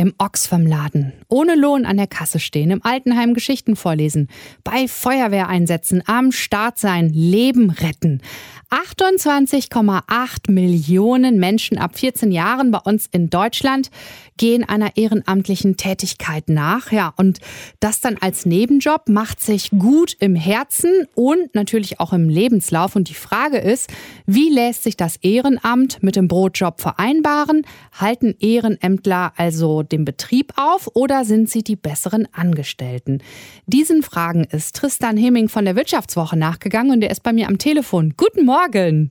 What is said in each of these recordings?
im Oxfam Laden, ohne Lohn an der Kasse stehen, im Altenheim Geschichten vorlesen, bei Feuerwehreinsätzen am Start sein, Leben retten. 28,8 Millionen Menschen ab 14 Jahren bei uns in Deutschland gehen einer ehrenamtlichen Tätigkeit nach. Ja, und das dann als Nebenjob macht sich gut im Herzen und natürlich auch im Lebenslauf. Und die Frage ist, wie lässt sich das Ehrenamt mit dem Brotjob vereinbaren? Halten Ehrenämtler also den Betrieb auf oder sind sie die besseren Angestellten? Diesen Fragen ist Tristan Heming von der Wirtschaftswoche nachgegangen und er ist bei mir am Telefon. Guten Morgen. Morgen.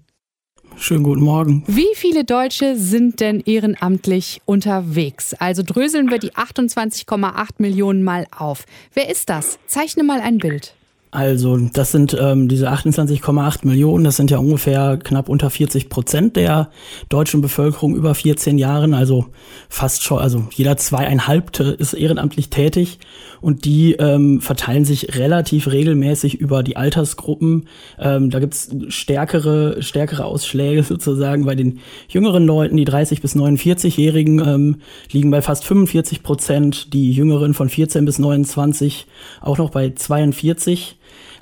Schönen guten Morgen. Wie viele Deutsche sind denn ehrenamtlich unterwegs? Also dröseln wir die 28,8 Millionen mal auf. Wer ist das? Zeichne mal ein Bild. Also das sind ähm, diese 28,8 Millionen, das sind ja ungefähr knapp unter 40 Prozent der deutschen Bevölkerung über 14 Jahren, also fast schon, also jeder zweieinhalbte ist ehrenamtlich tätig. Und die ähm, verteilen sich relativ regelmäßig über die Altersgruppen. Ähm, da gibt's stärkere, stärkere Ausschläge sozusagen bei den jüngeren Leuten, die 30 bis 49-Jährigen ähm, liegen bei fast 45 Prozent, die jüngeren von 14 bis 29 auch noch bei 42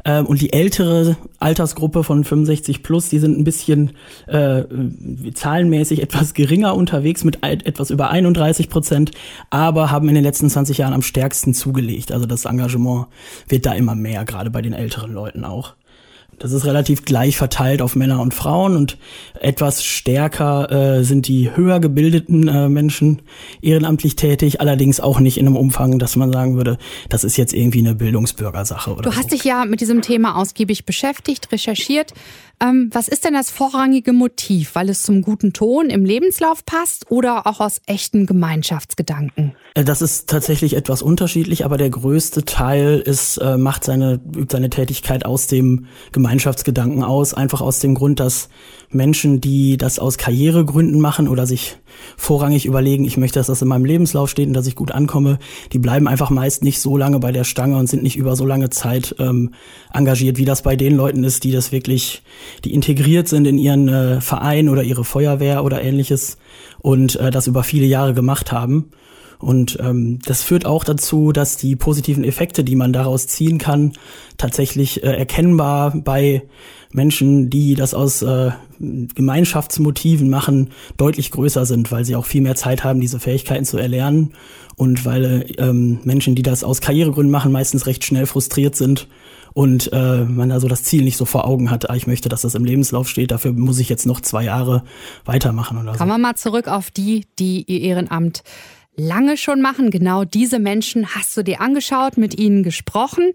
ähm, und die ältere Altersgruppe von 65 plus, die sind ein bisschen äh, zahlenmäßig etwas geringer unterwegs mit etwas über 31 Prozent, aber haben in den letzten 20 Jahren am stärksten zugelegt. Also das Engagement wird da immer mehr, gerade bei den älteren Leuten auch. Das ist relativ gleich verteilt auf Männer und Frauen und etwas stärker äh, sind die höher gebildeten äh, Menschen ehrenamtlich tätig, allerdings auch nicht in einem Umfang, dass man sagen würde, das ist jetzt irgendwie eine Bildungsbürgersache. Oder du hast so. dich ja mit diesem Thema ausgiebig beschäftigt, recherchiert. Ähm, was ist denn das vorrangige Motiv? Weil es zum guten Ton im Lebenslauf passt oder auch aus echten Gemeinschaftsgedanken? Äh, das ist tatsächlich etwas unterschiedlich, aber der größte Teil ist, äh, macht seine, übt seine Tätigkeit aus dem Gemeinschaftsgedanken aus, einfach aus dem Grund, dass Menschen, die das aus Karrieregründen machen oder sich vorrangig überlegen, ich möchte, dass das in meinem Lebenslauf steht und dass ich gut ankomme, die bleiben einfach meist nicht so lange bei der Stange und sind nicht über so lange Zeit ähm, engagiert, wie das bei den Leuten ist, die das wirklich, die integriert sind in ihren äh, Verein oder ihre Feuerwehr oder ähnliches und äh, das über viele Jahre gemacht haben. Und ähm, das führt auch dazu, dass die positiven Effekte, die man daraus ziehen kann, tatsächlich äh, erkennbar bei Menschen, die das aus äh, Gemeinschaftsmotiven machen, deutlich größer sind, weil sie auch viel mehr Zeit haben, diese Fähigkeiten zu erlernen und weil ähm, Menschen, die das aus Karrieregründen machen, meistens recht schnell frustriert sind und äh, man also das Ziel nicht so vor Augen hat, ah, ich möchte, dass das im Lebenslauf steht, dafür muss ich jetzt noch zwei Jahre weitermachen oder so. Kommen wir mal zurück auf die, die ihr Ehrenamt lange schon machen. Genau diese Menschen hast du dir angeschaut, mit ihnen gesprochen.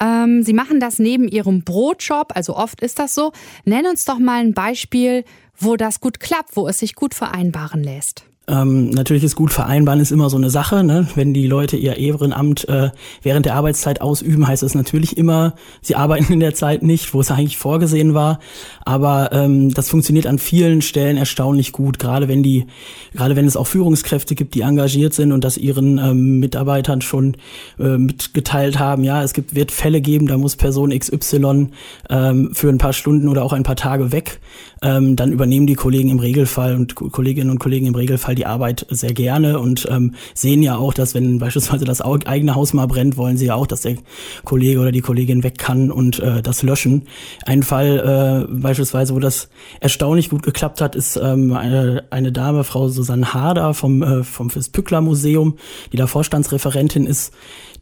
Ähm, sie machen das neben ihrem Brotjob, also oft ist das so. Nenn uns doch mal ein Beispiel, wo das gut klappt, wo es sich gut vereinbaren lässt. Ähm, natürlich ist gut vereinbaren ist immer so eine Sache. Ne? Wenn die Leute ihr Ehrenamt äh, während der Arbeitszeit ausüben, heißt es natürlich immer, sie arbeiten in der Zeit nicht, wo es eigentlich vorgesehen war. Aber ähm, das funktioniert an vielen Stellen erstaunlich gut, gerade wenn die, gerade wenn es auch Führungskräfte gibt, die engagiert sind und das ihren ähm, Mitarbeitern schon äh, mitgeteilt haben. Ja, es gibt wird Fälle geben, da muss Person XY ähm, für ein paar Stunden oder auch ein paar Tage weg. Ähm, dann übernehmen die Kollegen im Regelfall und Kolleginnen und Kollegen im Regelfall die Arbeit sehr gerne und ähm, sehen ja auch, dass wenn beispielsweise das eigene Haus mal brennt, wollen sie ja auch, dass der Kollege oder die Kollegin weg kann und äh, das löschen. Ein Fall äh, beispielsweise, wo das erstaunlich gut geklappt hat, ist ähm, eine, eine Dame, Frau Susanne Harder vom, äh, vom Fürs Museum, die da Vorstandsreferentin ist,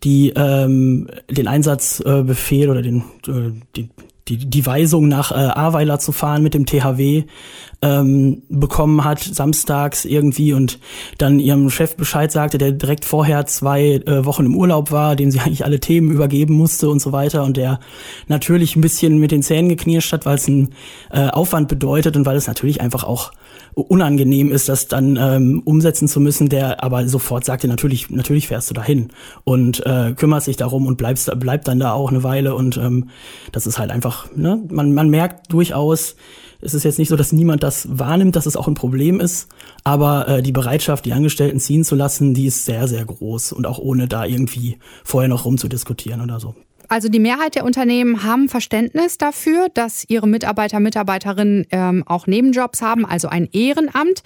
die ähm, den Einsatzbefehl äh, oder den, äh, die, die, die Weisung nach äh, Ahrweiler zu fahren mit dem THW ähm, bekommen hat, samstags irgendwie und dann ihrem Chef Bescheid sagte, der direkt vorher zwei äh, Wochen im Urlaub war, dem sie eigentlich alle Themen übergeben musste und so weiter und der natürlich ein bisschen mit den Zähnen geknirscht hat, weil es einen äh, Aufwand bedeutet und weil es natürlich einfach auch unangenehm ist, das dann ähm, umsetzen zu müssen, der aber sofort sagte, natürlich, natürlich fährst du dahin und äh, kümmerst dich darum und bleibst, bleib dann da auch eine Weile und ähm, das ist halt einfach, ne, man, man merkt durchaus, es ist jetzt nicht so, dass niemand das wahrnimmt, dass es auch ein Problem ist, aber äh, die Bereitschaft, die Angestellten ziehen zu lassen, die ist sehr, sehr groß und auch ohne da irgendwie vorher noch rumzudiskutieren oder so. Also die Mehrheit der Unternehmen haben Verständnis dafür, dass ihre Mitarbeiter, Mitarbeiterinnen ähm, auch Nebenjobs haben, also ein Ehrenamt.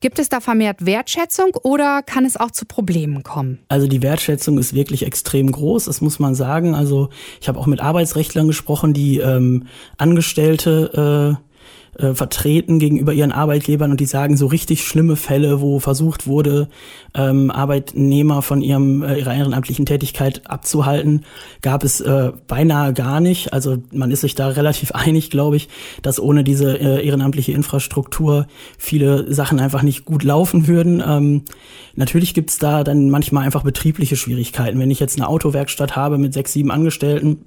Gibt es da vermehrt Wertschätzung oder kann es auch zu Problemen kommen? Also die Wertschätzung ist wirklich extrem groß, das muss man sagen. Also ich habe auch mit Arbeitsrechtlern gesprochen, die ähm, Angestellte äh, äh, vertreten gegenüber ihren Arbeitgebern und die sagen so richtig schlimme Fälle, wo versucht wurde, ähm, Arbeitnehmer von ihrem äh, ihrer ehrenamtlichen Tätigkeit abzuhalten, gab es äh, beinahe gar nicht. Also man ist sich da relativ einig, glaube ich, dass ohne diese äh, ehrenamtliche Infrastruktur viele Sachen einfach nicht gut laufen würden. Ähm, natürlich gibt's da dann manchmal einfach betriebliche Schwierigkeiten. Wenn ich jetzt eine Autowerkstatt habe mit sechs, sieben Angestellten,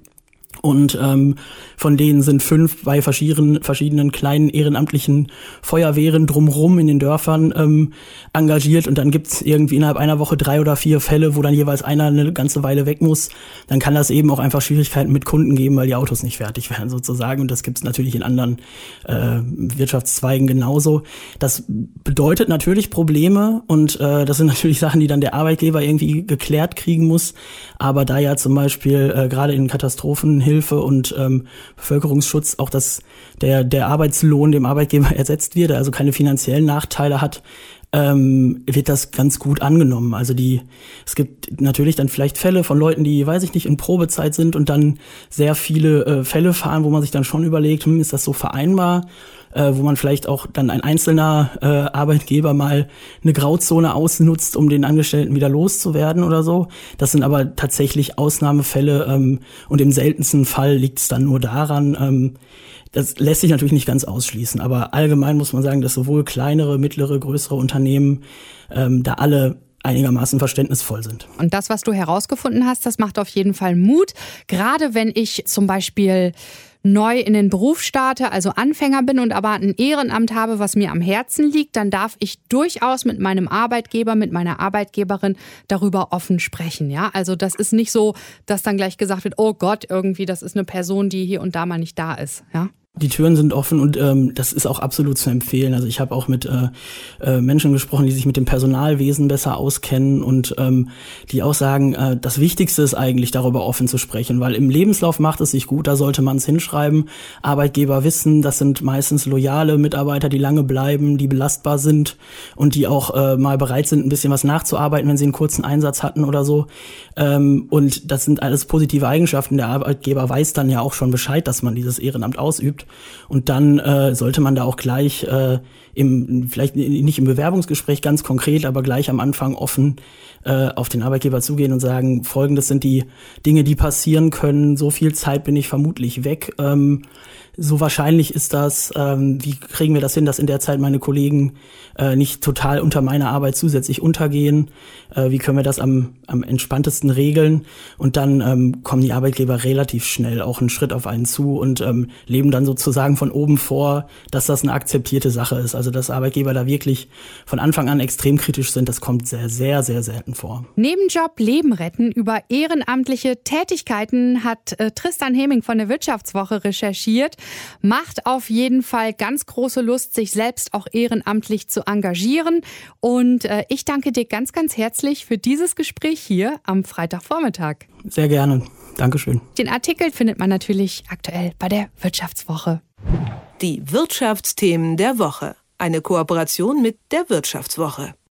und ähm, von denen sind fünf bei verschiedenen, verschiedenen kleinen ehrenamtlichen Feuerwehren drumrum in den Dörfern ähm, engagiert. Und dann gibt's irgendwie innerhalb einer Woche drei oder vier Fälle, wo dann jeweils einer eine ganze Weile weg muss. Dann kann das eben auch einfach Schwierigkeiten mit Kunden geben, weil die Autos nicht fertig werden sozusagen. Und das gibt's natürlich in anderen äh, Wirtschaftszweigen genauso. Das bedeutet natürlich Probleme und äh, das sind natürlich Sachen, die dann der Arbeitgeber irgendwie geklärt kriegen muss. Aber da ja zum Beispiel äh, gerade in Katastrophen Hilfe und ähm, Bevölkerungsschutz auch, dass der, der Arbeitslohn dem Arbeitgeber ersetzt wird, also keine finanziellen Nachteile hat, ähm, wird das ganz gut angenommen. Also die, es gibt natürlich dann vielleicht Fälle von Leuten, die, weiß ich nicht, in Probezeit sind und dann sehr viele äh, Fälle fahren, wo man sich dann schon überlegt, hm, ist das so vereinbar? Äh, wo man vielleicht auch dann ein einzelner äh, Arbeitgeber mal eine Grauzone ausnutzt, um den Angestellten wieder loszuwerden oder so. Das sind aber tatsächlich Ausnahmefälle ähm, und im seltensten Fall liegt es dann nur daran, ähm, das lässt sich natürlich nicht ganz ausschließen, aber allgemein muss man sagen, dass sowohl kleinere, mittlere, größere Unternehmen ähm, da alle einigermaßen verständnisvoll sind. Und das, was du herausgefunden hast, das macht auf jeden Fall Mut. Gerade wenn ich zum Beispiel neu in den Beruf starte, also Anfänger bin und aber ein Ehrenamt habe, was mir am Herzen liegt, dann darf ich durchaus mit meinem Arbeitgeber, mit meiner Arbeitgeberin darüber offen sprechen. Ja, also das ist nicht so, dass dann gleich gesagt wird, oh Gott, irgendwie, das ist eine Person, die hier und da mal nicht da ist. Ja. Die Türen sind offen und ähm, das ist auch absolut zu empfehlen. Also ich habe auch mit äh, äh, Menschen gesprochen, die sich mit dem Personalwesen besser auskennen und ähm, die auch sagen, äh, das Wichtigste ist eigentlich darüber offen zu sprechen, weil im Lebenslauf macht es sich gut, da sollte man es hinschreiben. Arbeitgeber wissen, das sind meistens loyale Mitarbeiter, die lange bleiben, die belastbar sind und die auch äh, mal bereit sind, ein bisschen was nachzuarbeiten, wenn sie einen kurzen Einsatz hatten oder so. Ähm, und das sind alles positive Eigenschaften. Der Arbeitgeber weiß dann ja auch schon Bescheid, dass man dieses Ehrenamt ausübt. Und dann äh, sollte man da auch gleich äh, im, vielleicht nicht im Bewerbungsgespräch ganz konkret, aber gleich am Anfang offen äh, auf den Arbeitgeber zugehen und sagen, folgendes sind die Dinge, die passieren können, so viel Zeit bin ich vermutlich weg. Ähm, so wahrscheinlich ist das, ähm, wie kriegen wir das hin, dass in der Zeit meine Kollegen äh, nicht total unter meiner Arbeit zusätzlich untergehen? Äh, wie können wir das am, am entspanntesten regeln? Und dann ähm, kommen die Arbeitgeber relativ schnell auch einen Schritt auf einen zu und ähm, leben dann sozusagen von oben vor, dass das eine akzeptierte Sache ist. Also dass Arbeitgeber da wirklich von Anfang an extrem kritisch sind, das kommt sehr, sehr, sehr selten vor. Nebenjob Leben retten über ehrenamtliche Tätigkeiten hat äh, Tristan Heming von der Wirtschaftswoche recherchiert. Macht auf jeden Fall ganz große Lust, sich selbst auch ehrenamtlich zu engagieren. Und äh, ich danke dir ganz, ganz herzlich für dieses Gespräch hier am Freitagvormittag. Sehr gerne. Dankeschön. Den Artikel findet man natürlich aktuell bei der Wirtschaftswoche. Die Wirtschaftsthemen der Woche. Eine Kooperation mit der Wirtschaftswoche.